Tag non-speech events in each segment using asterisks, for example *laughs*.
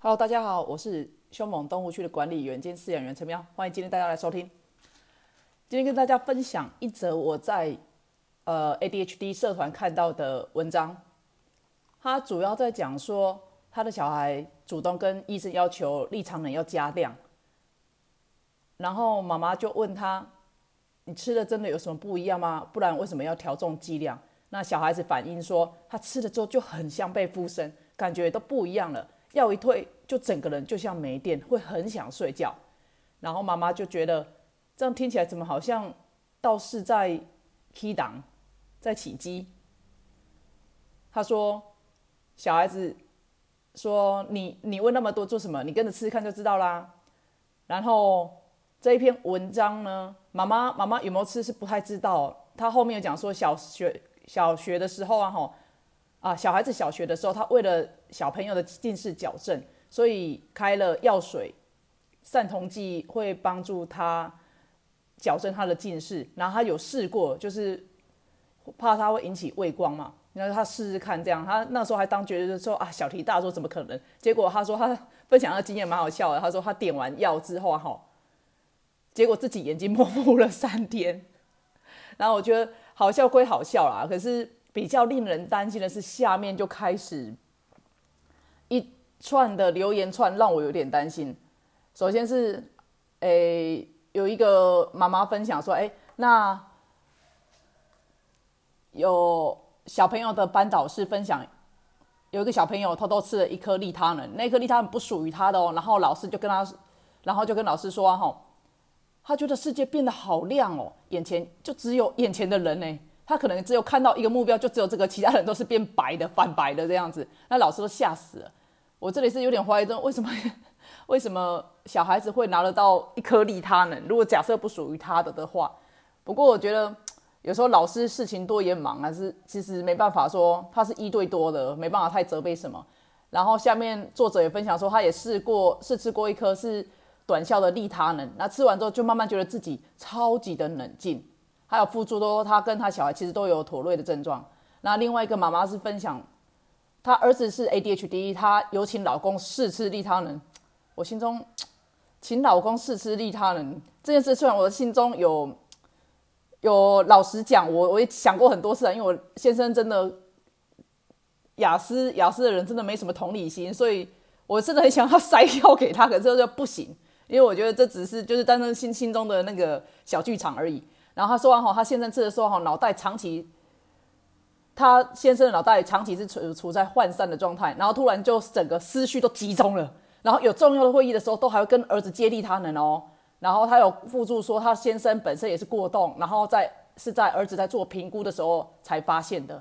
Hello，大家好，我是凶猛动物区的管理员兼饲养员陈喵，欢迎今天大家来收听。今天跟大家分享一则我在呃 ADHD 社团看到的文章，他主要在讲说他的小孩主动跟医生要求立常能要加量，然后妈妈就问他：“你吃的真的有什么不一样吗？不然为什么要调重剂量？”那小孩子反映说，他吃了之后就很像被附身，感觉都不一样了。药一退，就整个人就像没电，会很想睡觉。然后妈妈就觉得，这样听起来怎么好像倒是在 key 档，在起机。他说，小孩子说你你问那么多做什么？你跟着吃吃看就知道啦。然后这一篇文章呢，妈妈妈妈有没有吃是不太知道。他后面有讲说小学。小学的时候啊，吼啊，小孩子小学的时候，他为了小朋友的近视矫正，所以开了药水，散瞳剂会帮助他矫正他的近视。然后他有试过，就是怕他会引起畏光嘛，然后他试试看这样。他那时候还当觉得说啊，小题大做，怎么可能？结果他说他分享的经验蛮好笑的。他说他点完药之后，哈，结果自己眼睛 *laughs* 模糊了三天。然后我觉得。好笑归好笑啦，可是比较令人担心的是，下面就开始一串的留言串，让我有点担心。首先是，诶，有一个妈妈分享说，哎，那有小朋友的班导师分享，有一个小朋友偷偷吃了一颗利他能，那颗利他能不属于他的哦，然后老师就跟他，然后就跟老师说，哈。他觉得世界变得好亮哦，眼前就只有眼前的人呢。他可能只有看到一个目标，就只有这个，其他人都是变白的、泛白的这样子。那老师都吓死了。我这里是有点怀疑，这为什么？*laughs* 为什么小孩子会拿得到一颗利他能？如果假设不属于他的的话，不过我觉得有时候老师事情多也忙啊，是其实没办法说他是一对多的，没办法太责备什么。然后下面作者也分享说，他也试过试吃过一颗是。短效的利他能，那吃完之后就慢慢觉得自己超级的冷静，还有付诸都他跟他小孩其实都有妥瑞的症状。那另外一个妈妈是分享，她儿子是 ADHD，她有请老公试吃利他能。我心中，请老公试吃利他能这件事，虽然我的心中有有老实讲，我我也想过很多次啊，因为我先生真的雅思雅思的人真的没什么同理心，所以我真的很想要塞药给他，可是就不行。因为我觉得这只是就是单身心心中的那个小剧场而已。然后他说完后，他先生吃的时候哈，脑袋长期，他先生的脑袋长期是处处在涣散的状态，然后突然就整个思绪都集中了。然后有重要的会议的时候，都还会跟儿子接力他能哦。然后他有附注说，他先生本身也是过动，然后在是在儿子在做评估的时候才发现的。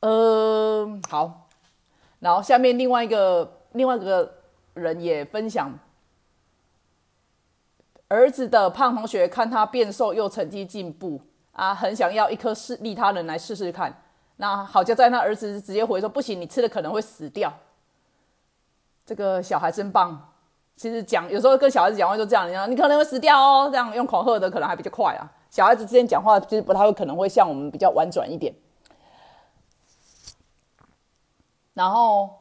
嗯，好。然后下面另外一个另外一个。人也分享，儿子的胖同学看他变瘦又成绩进步啊，很想要一颗试利他人来试试看。那好就在那儿子直接回说不行，你吃了可能会死掉。这个小孩真棒。其实讲有时候跟小孩子讲话就这样，你讲你可能会死掉哦，这样用恐吓的可能还比较快啊。小孩子之间讲话其实不太会可能会像我们比较婉转一点。然后。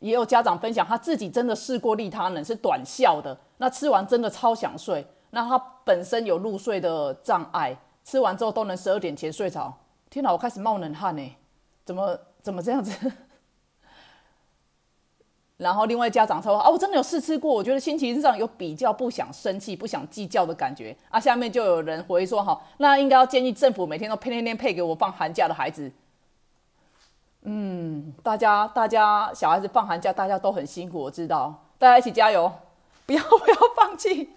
也有家长分享，他自己真的试过利他人，是短效的。那吃完真的超想睡。那他本身有入睡的障碍，吃完之后都能十二点前睡着。天哪，我开始冒冷汗呢，怎么怎么这样子？*laughs* 然后另外家长说啊，我真的有试吃过，我觉得心情上有比较不想生气、不想计较的感觉啊。下面就有人回说哈，那应该要建议政府每天都配天天配给我放寒假的孩子。嗯，大家大家小孩子放寒假，大家都很辛苦，我知道，大家一起加油，不要 *laughs* 不要放弃。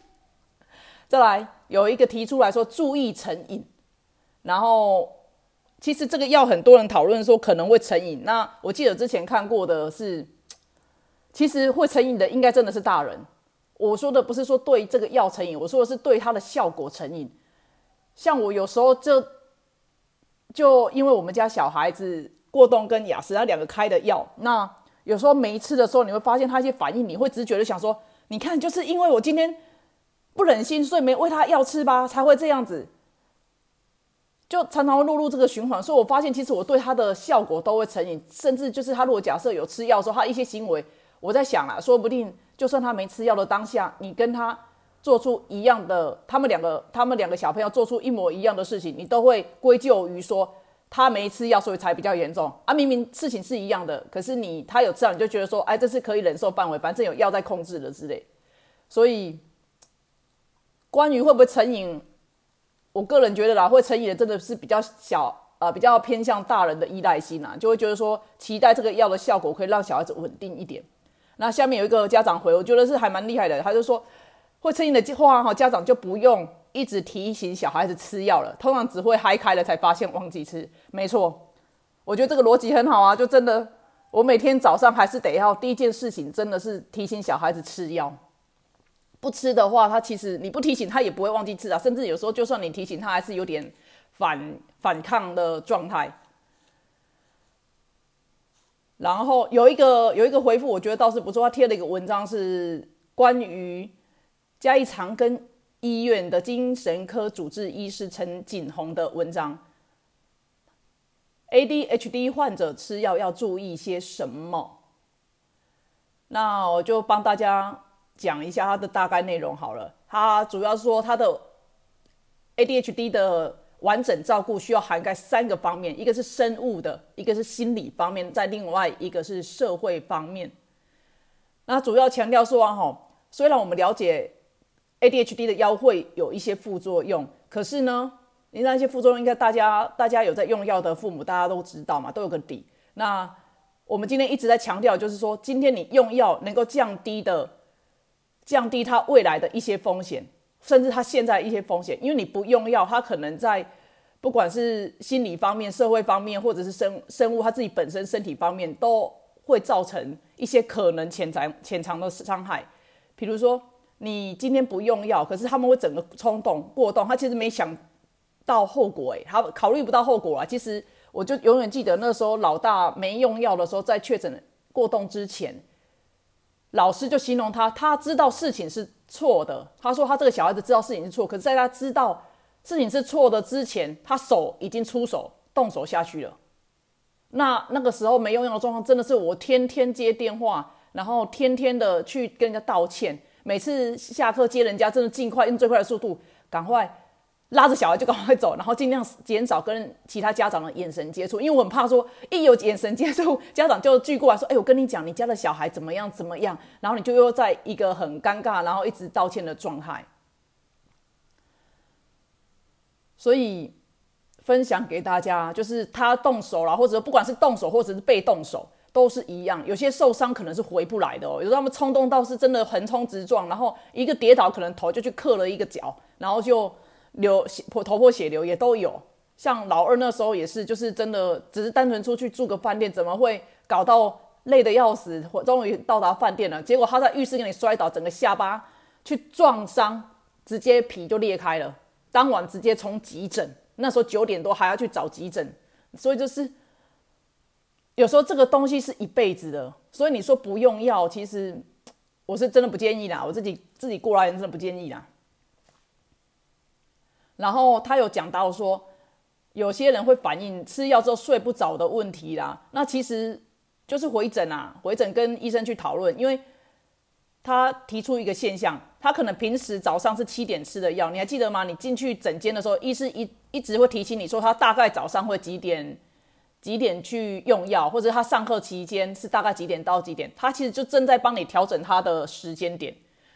再来有一个提出来说注意成瘾，然后其实这个药很多人讨论说可能会成瘾。那我记得之前看过的是，其实会成瘾的应该真的是大人。我说的不是说对这个药成瘾，我说的是对它的效果成瘾。像我有时候就就因为我们家小孩子。过动跟雅思，他两个开的药，那有时候每一次的时候，你会发现他一些反应，你会直觉的想说，你看，就是因为我今天不忍心，所以没喂他药吃吧，才会这样子。就常常会落入这个循环。所以我发现，其实我对他的效果都会成瘾，甚至就是他如果假设有吃药的时候，他一些行为，我在想啊，说不定就算他没吃药的当下，你跟他做出一样的，他们两个他们两个小朋友做出一模一样的事情，你都会归咎于说。他没吃药，所以才比较严重啊！明明事情是一样的，可是你他有吃药，你就觉得说，哎，这是可以忍受范围，反正有药在控制了之类。所以，关于会不会成瘾，我个人觉得啦，会成瘾的真的是比较小啊，比较偏向大人的依赖性啊，就会觉得说，期待这个药的效果可以让小孩子稳定一点。那下面有一个家长回，我觉得是还蛮厉害的，他就说，会成瘾的话哈，家长就不用。一直提醒小孩子吃药了，通常只会嗨开了才发现忘记吃。没错，我觉得这个逻辑很好啊，就真的，我每天早上还是得要第一件事情，真的是提醒小孩子吃药。不吃的话，他其实你不提醒他也不会忘记吃啊，甚至有时候就算你提醒他，还是有点反反抗的状态。然后有一个有一个回复，我觉得倒是不错，他贴了一个文章是关于嘉义长庚。医院的精神科主治医师陈锦宏的文章：ADHD 患者吃药要注意些什么？那我就帮大家讲一下它的大概内容好了。它主要说，它的 ADHD 的完整照顾需要涵盖三个方面：一个是生物的，一个是心理方面，在另外一个是社会方面。那主要强调说啊，哈，虽然我们了解。ADHD 的药会有一些副作用，可是呢，你那些副作用应该大家大家有在用药的父母大家都知道嘛，都有个底。那我们今天一直在强调，就是说今天你用药能够降低的，降低它未来的一些风险，甚至它现在一些风险，因为你不用药，它可能在不管是心理方面、社会方面，或者是生生物它自己本身身体方面，都会造成一些可能潜藏潜藏的伤害，比如说。你今天不用药，可是他们会整个冲动过动，他其实没想到后果，诶，他考虑不到后果啊。其实我就永远记得那时候老大没用药的时候，在确诊过动之前，老师就形容他，他知道事情是错的。他说他这个小孩子知道事情是错，可是在他知道事情是错的之前，他手已经出手动手下去了。那那个时候没用药的状况，真的是我天天接电话，然后天天的去跟人家道歉。每次下课接人家，真的尽快用最快的速度，赶快拉着小孩就赶快走，然后尽量减少跟其他家长的眼神接触，因为我很怕说一有眼神接触，家长就聚过来说：“哎，我跟你讲，你家的小孩怎么样怎么样。”然后你就又在一个很尴尬，然后一直道歉的状态。所以分享给大家，就是他动手了，或者不管是动手或者是被动手。都是一样，有些受伤可能是回不来的哦。有时候他们冲动到是真的横冲直撞，然后一个跌倒，可能头就去磕了一个脚，然后就流血破头破血流也都有。像老二那时候也是，就是真的只是单纯出去住个饭店，怎么会搞到累得要死？终于到达饭店了，结果他在浴室给你摔倒，整个下巴去撞伤，直接皮就裂开了。当晚直接从急诊，那时候九点多还要去找急诊，所以就是。有时候这个东西是一辈子的，所以你说不用药，其实我是真的不建议啦。我自己自己过来人真的不建议啦。然后他有讲到说，有些人会反映吃药之后睡不着的问题啦。那其实就是回诊啊，回诊跟医生去讨论，因为他提出一个现象，他可能平时早上是七点吃的药，你还记得吗？你进去诊间的时候，医师一一直会提醒你说，他大概早上会几点。几点去用药，或者他上课期间是大概几点到几点？他其实就正在帮你调整他的时间点。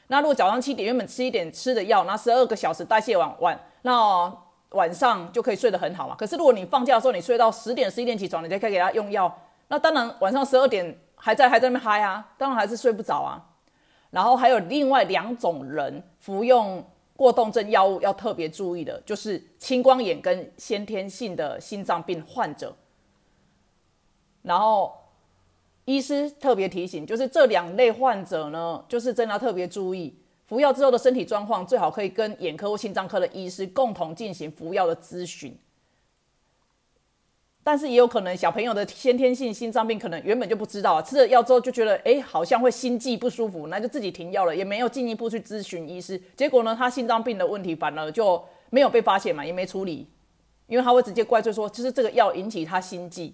那如果早上七点原本吃一点吃的药，那十二个小时代谢完完，那晚上就可以睡得很好嘛。可是如果你放假的时候你睡到十点十一点起床，你才可以给他用药，那当然晚上十二点还在还在那边嗨啊，当然还是睡不着啊。然后还有另外两种人服用过动症药物要特别注意的，就是青光眼跟先天性的心脏病患者。然后，医师特别提醒，就是这两类患者呢，就是真的要特别注意服药之后的身体状况，最好可以跟眼科或心脏科的医师共同进行服药的咨询。但是也有可能小朋友的先天性心脏病，可能原本就不知道，吃了药之后就觉得，哎，好像会心悸不舒服，那就自己停药了，也没有进一步去咨询医师。结果呢，他心脏病的问题反而就没有被发现嘛，也没处理。因为他会直接怪罪说，就是这个药引起他心悸。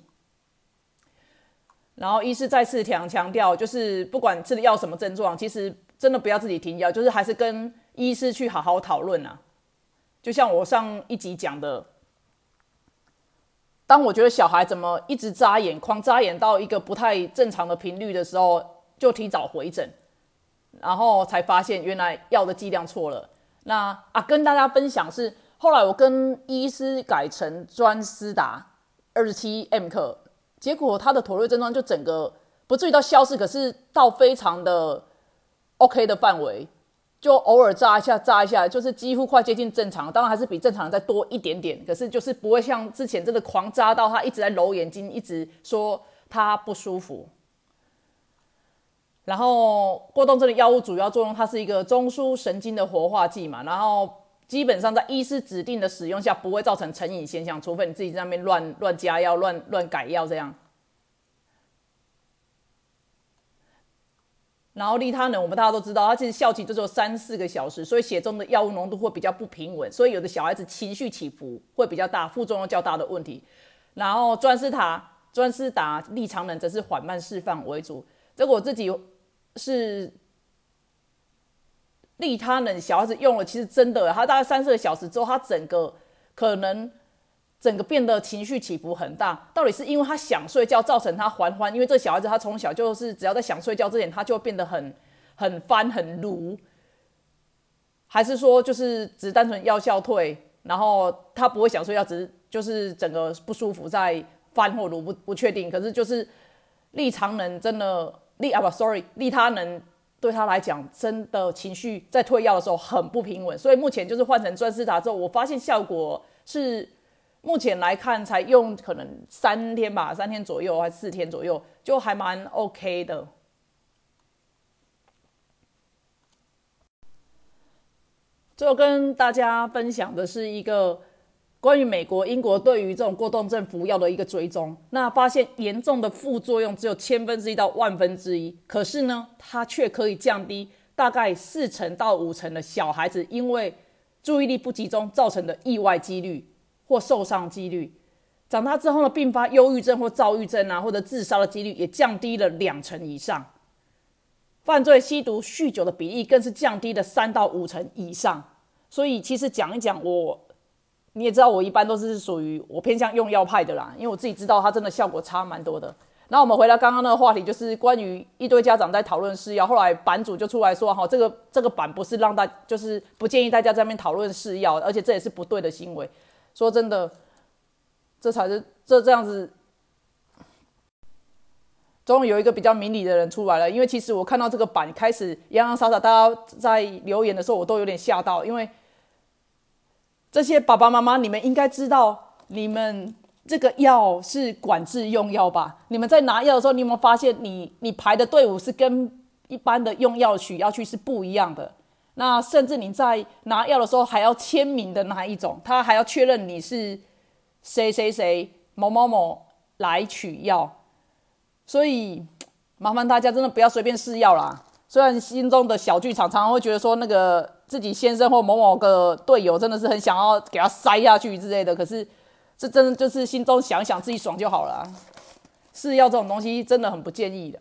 然后医师再次强强调，就是不管吃的药什么症状，其实真的不要自己停药，就是还是跟医师去好好讨论啊。就像我上一集讲的，当我觉得小孩怎么一直眨眼，狂眨眼到一个不太正常的频率的时候，就提早回诊，然后才发现原来药的剂量错了。那啊，跟大家分享是，后来我跟医师改成专思达二十七 M 克。结果他的妥瑞症状就整个不至于到消失，可是到非常的 OK 的范围，就偶尔扎一下扎一下，就是几乎快接近正常。当然还是比正常人再多一点点，可是就是不会像之前真的狂扎到他一直在揉眼睛，一直说他不舒服。然后过动症的药物主要作用，它是一个中枢神经的活化剂嘛，然后。基本上在医师指定的使用下，不会造成成瘾现象，除非你自己在那边乱乱加药、乱乱改药这样。然后利他能，我们大家都知道，它其实效期就只有三四个小时，所以血中的药物浓度会比较不平稳，所以有的小孩子情绪起伏会比较大，副作用较大的问题。然后专司塔、专司达、利长能则是缓慢释放为主。这个我自己是。利他能小孩子用了，其实真的，他大概三四个小时之后，他整个可能整个变得情绪起伏很大。到底是因为他想睡觉造成他还欢？因为这小孩子他从小就是只要在想睡觉之前，他就会变得很很翻很如，还是说就是只单纯药效退，然后他不会想睡觉，只是就是整个不舒服在翻或如不不确定。可是就是利常能真的利啊不，sorry，利他能。对他来讲，真的情绪在退药的时候很不平稳，所以目前就是换成专司达之后，我发现效果是目前来看才用可能三天吧，三天左右还是四天左右，就还蛮 OK 的。最后跟大家分享的是一个。关于美国、英国对于这种过动症服药的一个追踪，那发现严重的副作用只有千分之一到万分之一，可是呢，它却可以降低大概四成到五成的小孩子因为注意力不集中造成的意外几率或受伤几率，长大之后呢，并发忧郁症或躁郁症啊，或者自杀的几率也降低了两成以上，犯罪、吸毒、酗酒的比例更是降低了三到五成以上。所以，其实讲一讲我。你也知道，我一般都是属于我偏向用药派的啦，因为我自己知道它真的效果差蛮多的。那我们回到刚刚那个话题，就是关于一堆家长在讨论试药，后来版主就出来说：“哈，这个这个版不是让大，就是不建议大家在那边讨论试药，而且这也是不对的行为。”说真的，这才是这这样子。终于有一个比较明理的人出来了，因为其实我看到这个版开始洋洋洒洒，大家在留言的时候，我都有点吓到，因为。这些爸爸妈妈，你们应该知道，你们这个药是管制用药吧？你们在拿药的时候，你有没有发现，你你排的队伍是跟一般的用药取药区是不一样的？那甚至你在拿药的时候，还要签名的那一种，他还要确认你是谁谁谁某某某来取药。所以麻烦大家真的不要随便试药啦。虽然心中的小剧场常常会觉得说那个。自己先生或某某个队友真的是很想要给他塞下去之类的，可是这真的就是心中想一想自己爽就好了。是药这种东西真的很不建议的，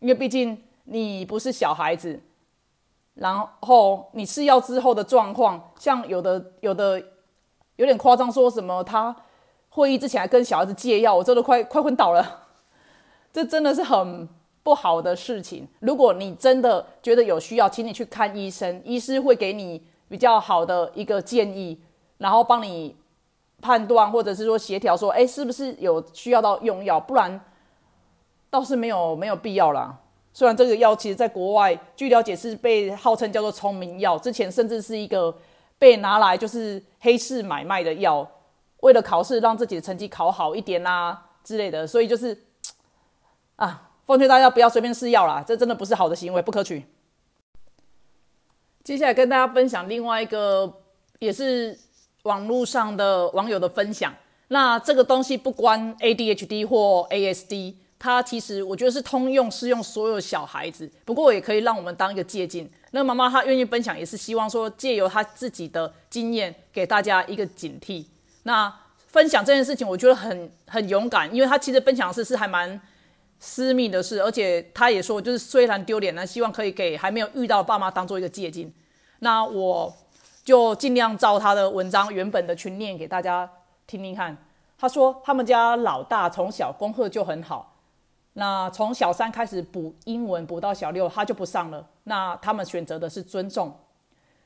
因为毕竟你不是小孩子，然后你吃药之后的状况，像有的有的有点夸张，说什么他会议之前还跟小孩子借药，我真的快快昏倒了。这真的是很。不好的事情，如果你真的觉得有需要，请你去看医生，医师会给你比较好的一个建议，然后帮你判断或者是说协调，说哎是不是有需要到用药，不然倒是没有没有必要啦。虽然这个药其实在国外，据了解是被号称叫做聪明药，之前甚至是一个被拿来就是黑市买卖的药，为了考试让自己的成绩考好一点啦之类的，所以就是啊。奉劝大家不要随便试药啦，这真的不是好的行为，不可取。接下来跟大家分享另外一个，也是网络上的网友的分享。那这个东西不关 ADHD 或 ASD，它其实我觉得是通用适用所有小孩子。不过也可以让我们当一个借鉴。那妈妈她愿意分享，也是希望说借由她自己的经验给大家一个警惕。那分享这件事情，我觉得很很勇敢，因为他其实分享的是是还蛮私密的事，而且他也说，就是虽然丢脸呢，希望可以给还没有遇到的爸妈当做一个借鉴。那我就尽量照他的文章原本的去念给大家听听看。他说他们家老大从小功课就很好，那从小三开始补英文补到小六，他就不上了。那他们选择的是尊重，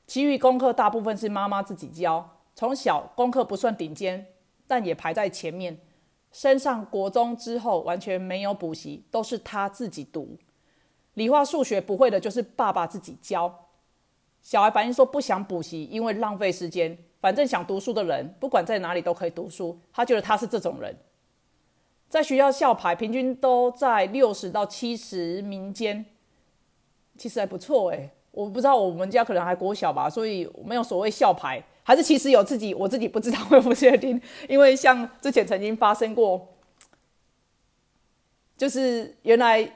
其余功课大部分是妈妈自己教。从小功课不算顶尖，但也排在前面。升上国中之后，完全没有补习，都是他自己读。理化、数学不会的，就是爸爸自己教。小孩反映说不想补习，因为浪费时间。反正想读书的人，不管在哪里都可以读书。他觉得他是这种人。在学校校排平均都在六十到七十名间，其实还不错诶。我不知道我们家可能还国小吧，所以没有所谓校牌，还是其实有自己，我自己不知道，我不确定。*laughs* 因为像之前曾经发生过，就是原来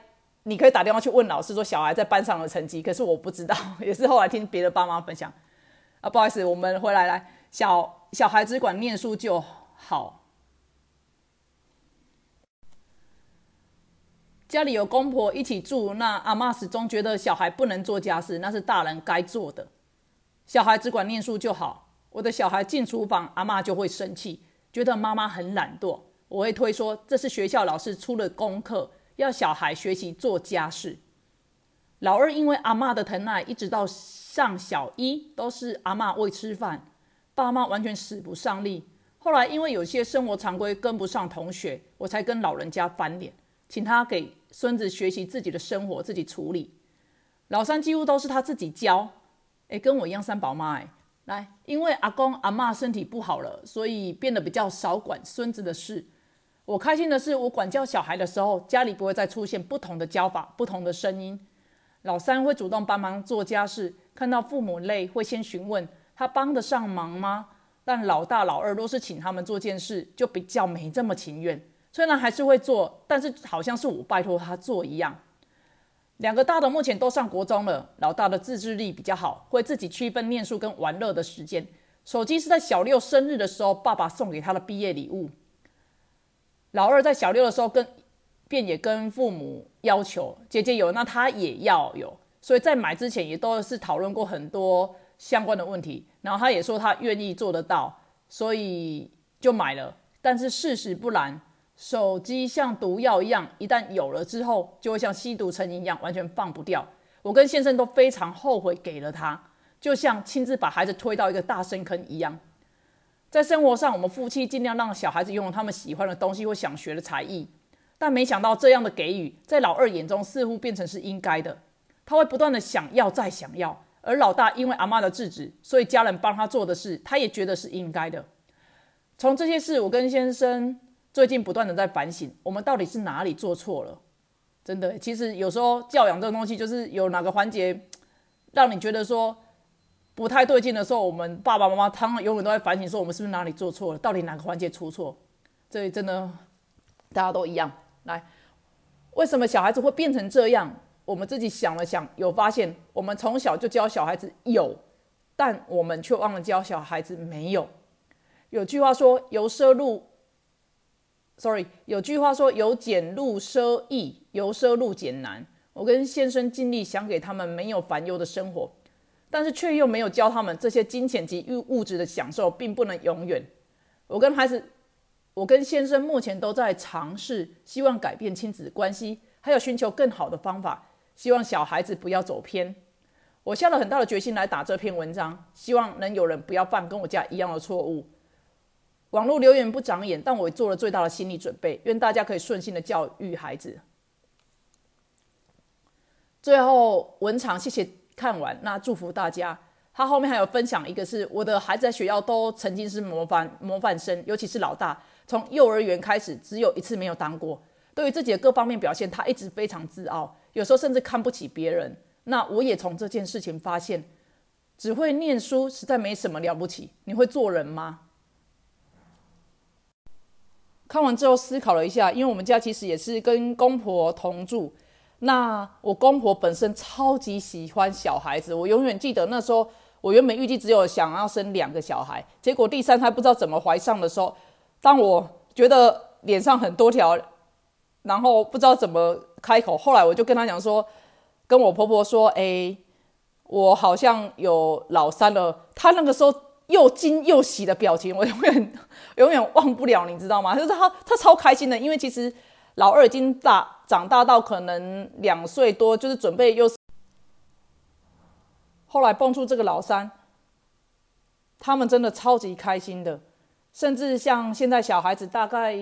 你可以打电话去问老师说小孩在班上的成绩，可是我不知道，*laughs* 也是后来听别的爸妈分享。啊，不好意思，我们回来来，小小孩只管念书就好。家里有公婆一起住，那阿妈始终觉得小孩不能做家事，那是大人该做的。小孩只管念书就好。我的小孩进厨房，阿妈就会生气，觉得妈妈很懒惰。我会推说这是学校老师出的功课，要小孩学习做家事。老二因为阿妈的疼爱，一直到上小一都是阿妈喂吃饭，爸妈完全使不上力。后来因为有些生活常规跟不上同学，我才跟老人家翻脸，请他给。孙子学习自己的生活，自己处理。老三几乎都是他自己教，哎，跟我一样三宝妈哎。来，因为阿公阿妈身体不好了，所以变得比较少管孙子的事。我开心的是，我管教小孩的时候，家里不会再出现不同的教法、不同的声音。老三会主动帮忙做家事，看到父母累会先询问他帮得上忙吗？但老大老二都是请他们做件事，就比较没这么情愿。虽然还是会做，但是好像是我拜托他做一样。两个大的目前都上国中了，老大的自制力比较好，会自己区分念书跟玩乐的时间。手机是在小六生日的时候爸爸送给他的毕业礼物。老二在小六的时候跟便也跟父母要求姐姐有，那他也要有，所以在买之前也都是讨论过很多相关的问题。然后他也说他愿意做得到，所以就买了。但是事实不然。手机像毒药一样，一旦有了之后，就会像吸毒成瘾一样，完全放不掉。我跟先生都非常后悔给了他，就像亲自把孩子推到一个大深坑一样。在生活上，我们夫妻尽量让小孩子拥有他们喜欢的东西或想学的才艺，但没想到这样的给予，在老二眼中似乎变成是应该的。他会不断的想要再想要，而老大因为阿妈的制止，所以家人帮他做的事，他也觉得是应该的。从这些事，我跟先生。最近不断的在反省，我们到底是哪里做错了？真的，其实有时候教养这个东西，就是有哪个环节让你觉得说不太对劲的时候，我们爸爸妈妈他们永远都在反省，说我们是不是哪里做错了？到底哪个环节出错？这里真的大家都一样。来，为什么小孩子会变成这样？我们自己想了想，有发现，我们从小就教小孩子有，但我们却忘了教小孩子没有。有句话说，由奢入。Sorry，有句话说“由俭入奢易，由奢入俭难”。我跟先生尽力想给他们没有烦忧的生活，但是却又没有教他们这些金钱及物物质的享受并不能永远。我跟孩子，我跟先生目前都在尝试，希望改变亲子关系，还有寻求更好的方法，希望小孩子不要走偏。我下了很大的决心来打这篇文章，希望能有人不要犯跟我家一样的错误。网络留言不长眼，但我做了最大的心理准备。愿大家可以顺心的教育孩子。最后文场，谢谢看完，那祝福大家。他后面还有分享一个，是我的孩子在学校都曾经是模范模范生，尤其是老大，从幼儿园开始只有一次没有当过。对于自己的各方面表现，他一直非常自傲，有时候甚至看不起别人。那我也从这件事情发现，只会念书实在没什么了不起。你会做人吗？看完之后思考了一下，因为我们家其实也是跟公婆同住。那我公婆本身超级喜欢小孩子，我永远记得那时候我原本预计只有想要生两个小孩，结果第三胎不知道怎么怀上的时候，当我觉得脸上很多条，然后不知道怎么开口，后来我就跟他讲说，跟我婆婆说，哎，我好像有老三了。她那个时候又惊又喜的表情，*laughs* 我永远永远忘不了，你知道吗？就是他，他超开心的，因为其实老二已经大长大到可能两岁多，就是准备又。后来蹦出这个老三，他们真的超级开心的，甚至像现在小孩子大概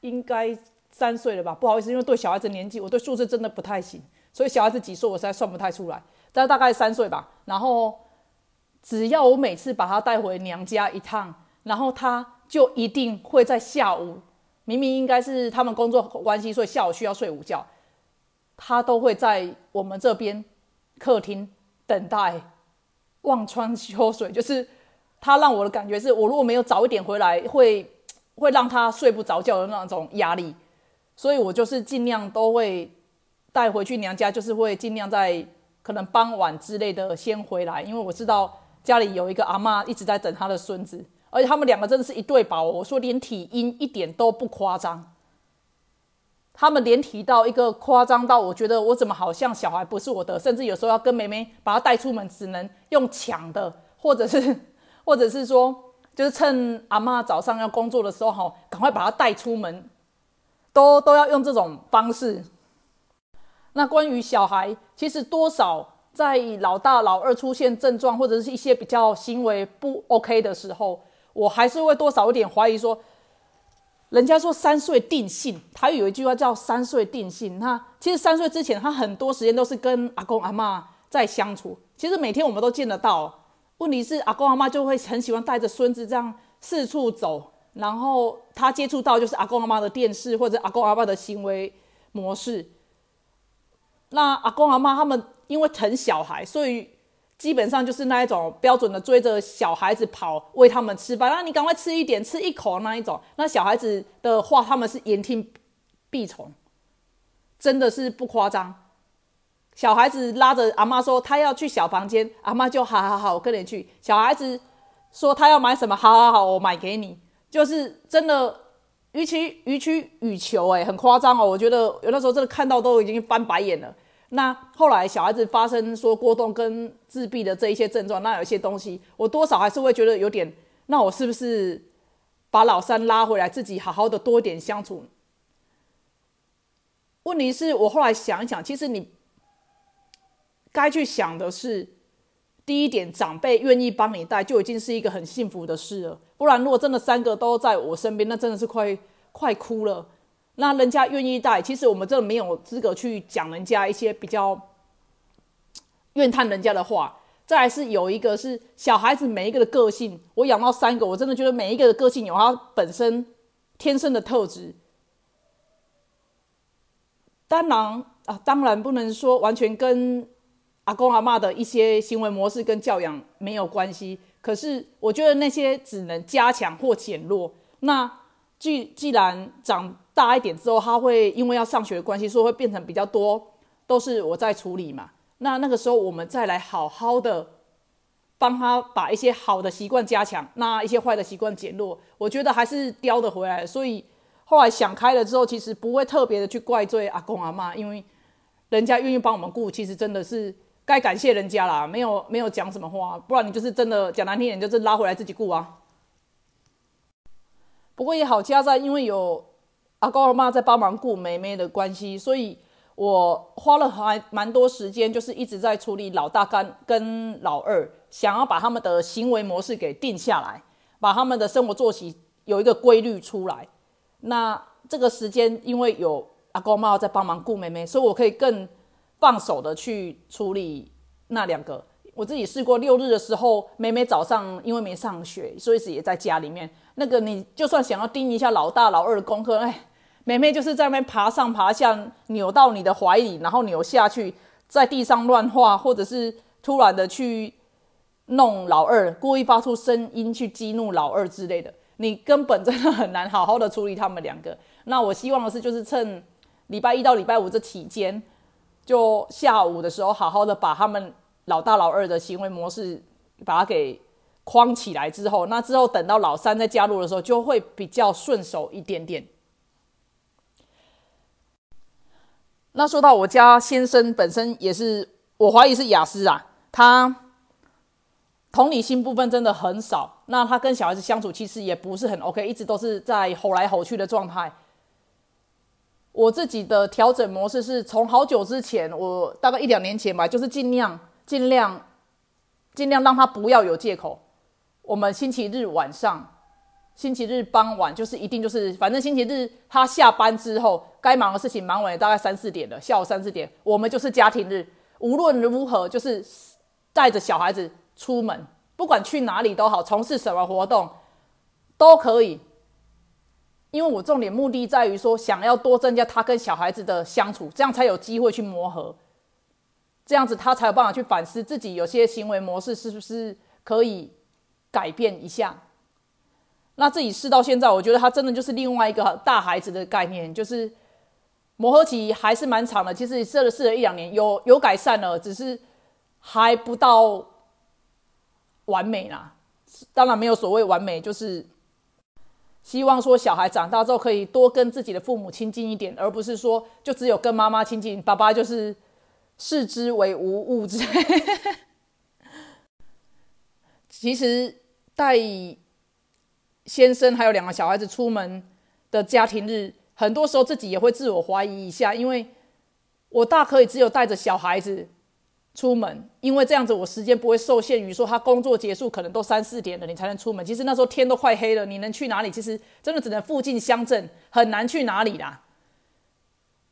应该三岁了吧？不好意思，因为对小孩子年纪，我对数字真的不太行，所以小孩子几岁我实在算不太出来，但大概三岁吧。然后只要我每次把他带回娘家一趟，然后他就一定会在下午，明明应该是他们工作关系，所以下午需要睡午觉，他都会在我们这边客厅。等待望穿秋水，就是他让我的感觉是，我如果没有早一点回来，会会让他睡不着觉的那种压力，所以我就是尽量都会带回去娘家，就是会尽量在可能傍晚之类的先回来，因为我知道家里有一个阿妈一直在等他的孙子，而且他们两个真的是一对宝，我说连体婴一点都不夸张。他们连提到一个夸张到，我觉得我怎么好像小孩不是我的，甚至有时候要跟妹妹把他带出门，只能用抢的，或者是，*laughs* 或者是说，就是趁阿妈早上要工作的时候，哈，赶快把他带出门，都都要用这种方式。那关于小孩，其实多少在老大、老二出现症状，或者是一些比较行为不 OK 的时候，我还是会多少有点怀疑说。人家说三岁定性，他有一句话叫三岁定性。那其实三岁之前，他很多时间都是跟阿公阿妈在相处。其实每天我们都见得到。问题是阿公阿妈就会很喜欢带着孙子这样四处走，然后他接触到就是阿公阿妈的电视或者阿公阿爸的行为模式。那阿公阿妈他们因为疼小孩，所以。基本上就是那一种标准的追着小孩子跑，喂他们吃饭，那你赶快吃一点，吃一口那一种。那小孩子的话，他们是言听必从，真的是不夸张。小孩子拉着阿妈说他要去小房间，阿妈就好好好，我跟你去。小孩子说他要买什么，好好好，我买给你。就是真的予取予取予求，哎，很夸张哦。我觉得有的时候真的看到都已经翻白眼了。那后来小孩子发生说过动跟自闭的这一些症状，那有些东西，我多少还是会觉得有点，那我是不是把老三拉回来，自己好好的多点相处？问题是我后来想一想，其实你该去想的是，第一点，长辈愿意帮你带，就已经是一个很幸福的事了。不然如果真的三个都在我身边，那真的是快快哭了。那人家愿意带，其实我们真的没有资格去讲人家一些比较怨叹人家的话。再来是有一个是小孩子每一个的个性，我养到三个，我真的觉得每一个的个性有他本身天生的特质。当然啊，当然不能说完全跟阿公阿妈的一些行为模式跟教养没有关系。可是我觉得那些只能加强或减弱。那既既然长。大一点之后，他会因为要上学的关系，所以会变成比较多都是我在处理嘛。那那个时候，我们再来好好的帮他把一些好的习惯加强，那一些坏的习惯减弱，我觉得还是叼得回来。所以后来想开了之后，其实不会特别的去怪罪阿公阿妈，因为人家愿意帮我们顾，其实真的是该感谢人家啦。没有没有讲什么话，不然你就是真的讲难听点，就是拉回来自己顾啊。不过也好，加在因为有。阿公阿妈在帮忙顾妹妹的关系，所以我花了还蛮多时间，就是一直在处理老大跟跟老二，想要把他们的行为模式给定下来，把他们的生活作息有一个规律出来。那这个时间，因为有阿公阿妈在帮忙顾妹妹，所以我可以更放手的去处理那两个。我自己试过六日的时候，妹妹早上因为没上学，所以是也在家里面。那个你就算想要盯一下老大老二的功课，哎。妹妹就是在那边爬上爬下，扭到你的怀里，然后扭下去，在地上乱画，或者是突然的去弄老二，故意发出声音去激怒老二之类的，你根本真的很难好好的处理他们两个。那我希望的是，就是趁礼拜一到礼拜五这期间，就下午的时候，好好的把他们老大老二的行为模式把它给框起来之后，那之后等到老三再加入的时候，就会比较顺手一点点。那说到我家先生本身也是，我怀疑是雅思啊，他同理心部分真的很少。那他跟小孩子相处其实也不是很 OK，一直都是在吼来吼去的状态。我自己的调整模式是从好久之前，我大概一两年前吧，就是尽量尽量尽量让他不要有借口。我们星期日晚上。星期日傍晚就是一定就是，反正星期日他下班之后，该忙的事情忙完大概三四点了，下午三四点，我们就是家庭日，无论如何就是带着小孩子出门，不管去哪里都好，从事什么活动都可以。因为我重点目的在于说，想要多增加他跟小孩子的相处，这样才有机会去磨合，这样子他才有办法去反思自己有些行为模式是不是可以改变一下。那自己试到现在，我觉得他真的就是另外一个大孩子的概念，就是磨合期还是蛮长的。其实试了试了一两年，有有改善了，只是还不到完美啦。当然没有所谓完美，就是希望说小孩长大之后可以多跟自己的父母亲近一点，而不是说就只有跟妈妈亲近，爸爸就是视之为无物之类。*laughs* 其实带。先生还有两个小孩子出门的家庭日，很多时候自己也会自我怀疑一下，因为我大可以只有带着小孩子出门，因为这样子我时间不会受限于说他工作结束可能都三四点了你才能出门。其实那时候天都快黑了，你能去哪里？其实真的只能附近乡镇，很难去哪里啦。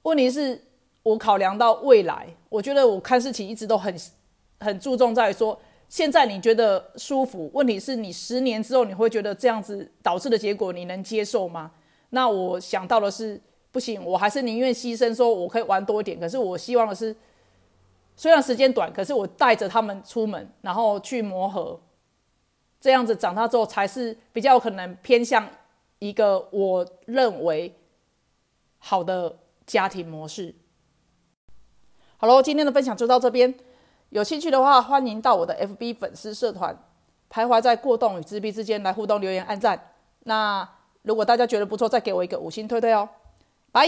问题是我考量到未来，我觉得我看事情一直都很很注重在说。现在你觉得舒服？问题是你十年之后你会觉得这样子导致的结果你能接受吗？那我想到的是不行，我还是宁愿牺牲，说我可以玩多一点。可是我希望的是，虽然时间短，可是我带着他们出门，然后去磨合，这样子长大之后才是比较可能偏向一个我认为好的家庭模式。好了，今天的分享就到这边。有兴趣的话，欢迎到我的 FB 粉丝社团，徘徊在过动与自闭之间来互动留言、按赞。那如果大家觉得不错，再给我一个五星推推哦，拜。